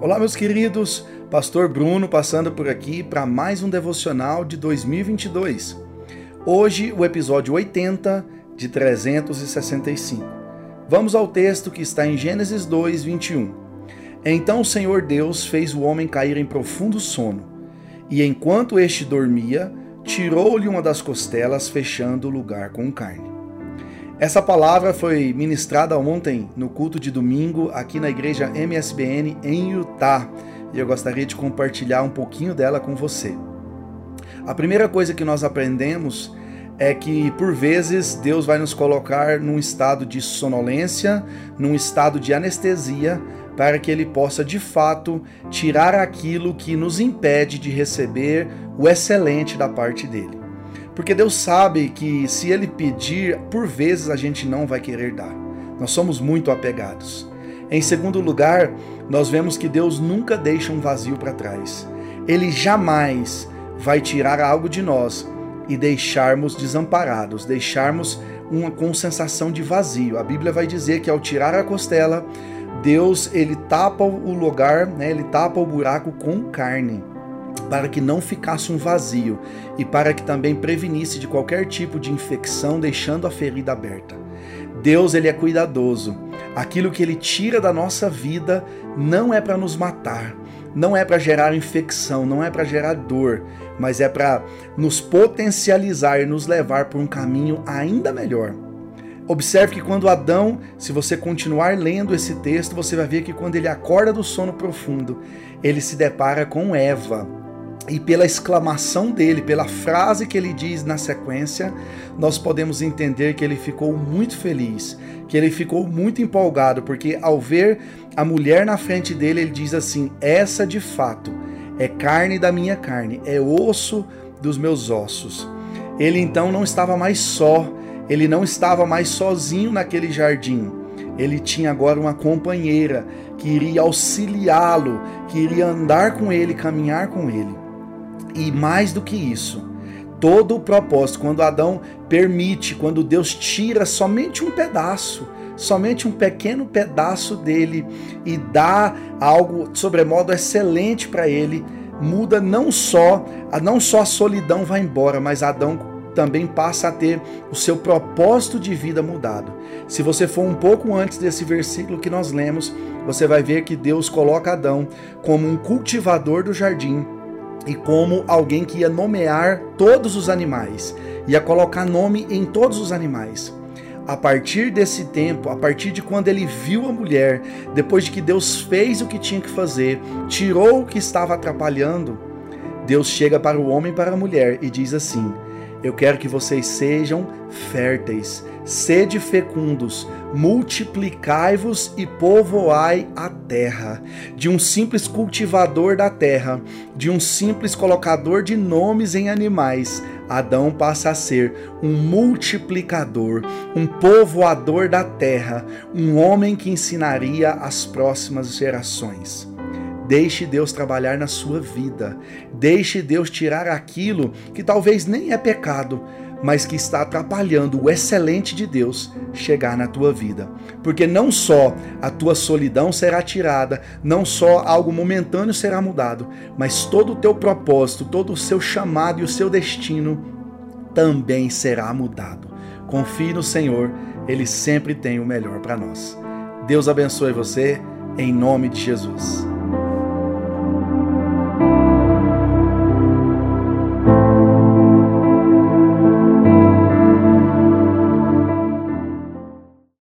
Olá, meus queridos. Pastor Bruno passando por aqui para mais um devocional de 2022. Hoje, o episódio 80 de 365. Vamos ao texto que está em Gênesis 2, 21. Então o Senhor Deus fez o homem cair em profundo sono, e enquanto este dormia, tirou-lhe uma das costelas, fechando o lugar com carne. Essa palavra foi ministrada ontem no culto de domingo aqui na igreja MSBN em Utah e eu gostaria de compartilhar um pouquinho dela com você. A primeira coisa que nós aprendemos é que por vezes Deus vai nos colocar num estado de sonolência, num estado de anestesia, para que Ele possa de fato tirar aquilo que nos impede de receber o excelente da parte dele. Porque Deus sabe que se Ele pedir, por vezes a gente não vai querer dar. Nós somos muito apegados. Em segundo lugar, nós vemos que Deus nunca deixa um vazio para trás. Ele jamais vai tirar algo de nós e deixarmos desamparados, deixarmos uma com sensação de vazio. A Bíblia vai dizer que ao tirar a costela, Deus ele tapa o lugar, né, ele tapa o buraco com carne para que não ficasse um vazio e para que também prevenisse de qualquer tipo de infecção, deixando a ferida aberta. Deus ele é cuidadoso. Aquilo que ele tira da nossa vida não é para nos matar, não é para gerar infecção, não é para gerar dor, mas é para nos potencializar e nos levar por um caminho ainda melhor. Observe que quando Adão, se você continuar lendo esse texto, você vai ver que quando ele acorda do sono profundo, ele se depara com Eva e pela exclamação dele, pela frase que ele diz na sequência, nós podemos entender que ele ficou muito feliz, que ele ficou muito empolgado, porque ao ver a mulher na frente dele, ele diz assim: Essa de fato é carne da minha carne, é osso dos meus ossos. Ele então não estava mais só, ele não estava mais sozinho naquele jardim. Ele tinha agora uma companheira que iria auxiliá-lo, que iria andar com ele, caminhar com ele. E mais do que isso, todo o propósito, quando Adão permite, quando Deus tira somente um pedaço, somente um pequeno pedaço dele e dá algo sobremodo excelente para ele, muda não só, não só a solidão vai embora, mas Adão também passa a ter o seu propósito de vida mudado. Se você for um pouco antes desse versículo que nós lemos, você vai ver que Deus coloca Adão como um cultivador do jardim e como alguém que ia nomear todos os animais, ia colocar nome em todos os animais. A partir desse tempo, a partir de quando ele viu a mulher, depois de que Deus fez o que tinha que fazer, tirou o que estava atrapalhando, Deus chega para o homem e para a mulher e diz assim: Eu quero que vocês sejam férteis, sede fecundos, multiplicai-vos e povoai a terra. De um simples cultivador da terra, de um simples colocador de nomes em animais, Adão passa a ser um multiplicador, um povoador da terra, um homem que ensinaria as próximas gerações. Deixe Deus trabalhar na sua vida. Deixe Deus tirar aquilo que talvez nem é pecado, mas que está atrapalhando o excelente de Deus chegar na tua vida. Porque não só a tua solidão será tirada, não só algo momentâneo será mudado, mas todo o teu propósito, todo o seu chamado e o seu destino também será mudado. Confie no Senhor, ele sempre tem o melhor para nós. Deus abençoe você, em nome de Jesus.